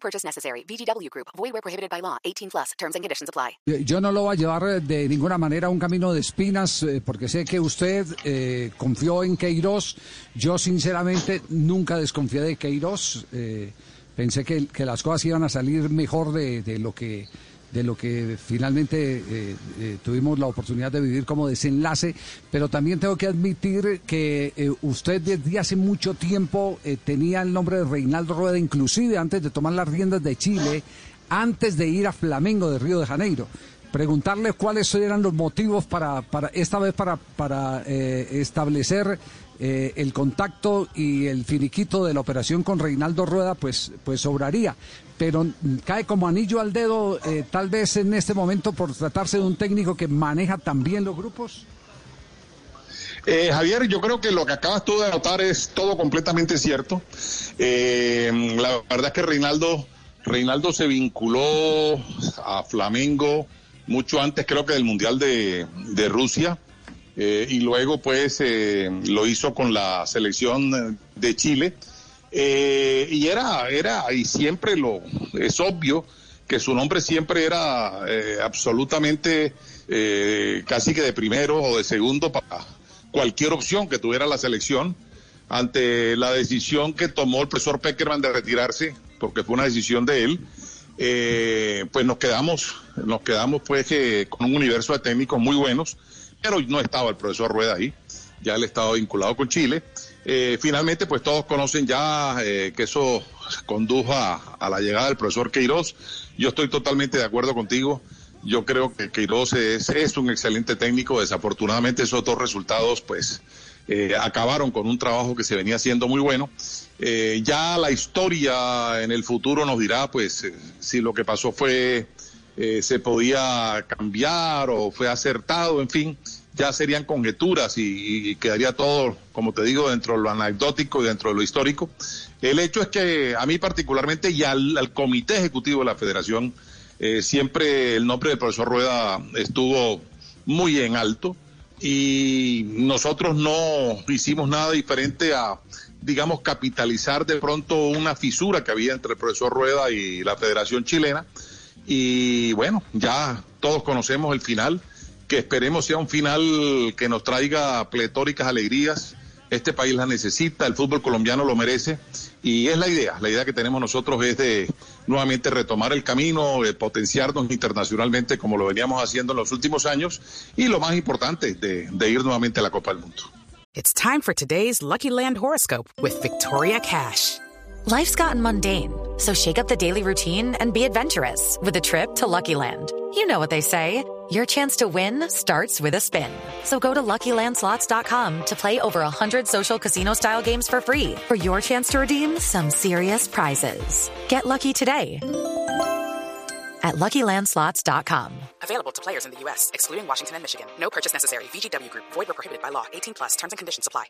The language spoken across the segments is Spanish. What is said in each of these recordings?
Purchase necessary. VGW Group. Void where prohibited by law. 18 plus. Terms and conditions apply. Yo no lo voy a llevar de ninguna manera a un camino de espinas, eh, porque sé que usted eh, confió en Queiroz. Yo, sinceramente, nunca desconfié de Queiroz. Eh, pensé que, que las cosas iban a salir mejor de, de lo que de lo que finalmente eh, eh, tuvimos la oportunidad de vivir como desenlace, pero también tengo que admitir que eh, usted desde hace mucho tiempo tenía el nombre de Reinaldo Rueda, inclusive antes de tomar las riendas de Chile, antes de ir a Flamengo de Río de Janeiro. Preguntarle cuáles eran los motivos para, para esta vez para, para eh, establecer eh, el contacto y el finiquito de la operación con Reinaldo Rueda, pues, pues sobraría. Pero cae como anillo al dedo, eh, tal vez en este momento, por tratarse de un técnico que maneja también los grupos. Eh, Javier, yo creo que lo que acabas tú de anotar es todo completamente cierto. Eh, la verdad es que Reinaldo, Reinaldo se vinculó a Flamengo mucho antes, creo que del Mundial de, de Rusia, eh, y luego pues eh, lo hizo con la selección de Chile. Eh, y era, era, y siempre lo, es obvio que su nombre siempre era eh, absolutamente eh, casi que de primero o de segundo para cualquier opción que tuviera la selección ante la decisión que tomó el profesor Peckerman de retirarse, porque fue una decisión de él, eh, pues nos quedamos, nos quedamos pues que con un universo de técnicos muy buenos, pero no estaba el profesor Rueda ahí, ya él estaba vinculado con Chile. Eh, finalmente, pues todos conocen ya eh, que eso condujo a, la llegada del profesor Queiroz. Yo estoy totalmente de acuerdo contigo. Yo creo que Queiroz es, es un excelente técnico. Desafortunadamente esos dos resultados, pues, eh, acabaron con un trabajo que se venía haciendo muy bueno. Eh, ya la historia en el futuro nos dirá, pues, eh, si lo que pasó fue, eh, se podía cambiar o fue acertado, en fin, ya serían conjeturas y, quedaría todo, como te digo, dentro de lo anecdótico y dentro de lo histórico. El hecho es que a mí particularmente y al, al comité ejecutivo de la federación, eh, siempre el nombre del profesor Rueda estuvo muy en alto y nosotros no hicimos nada diferente a, digamos, capitalizar de pronto una fisura que había entre el profesor Rueda y la Federación Chilena. Y bueno, ya todos conocemos el final, que esperemos sea un final que nos traiga pletóricas alegrías. Este país la necesita, el fútbol colombiano lo merece y es la idea. La idea que tenemos nosotros es de nuevamente retomar el camino, de potenciarnos internacionalmente como lo veníamos haciendo en los últimos años y lo más importante, de, de ir nuevamente a la Copa del Mundo. It's time for today's Lucky Land horoscope with Victoria Cash. Life's gotten mundane, so shake up the daily routine and be adventurous with a trip to Lucky Land. You know what they say. Your chance to win starts with a spin. So go to LuckyLandSlots.com to play over 100 social casino-style games for free for your chance to redeem some serious prizes. Get lucky today at LuckyLandSlots.com. Available to players in the U.S., excluding Washington and Michigan. No purchase necessary. VGW Group. Void where prohibited by law. 18 plus. Terms and conditions apply.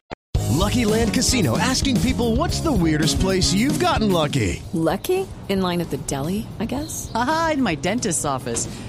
Lucky Land Casino. Asking people, what's the weirdest place you've gotten lucky? Lucky? In line at the deli, I guess? Aha, in my dentist's office.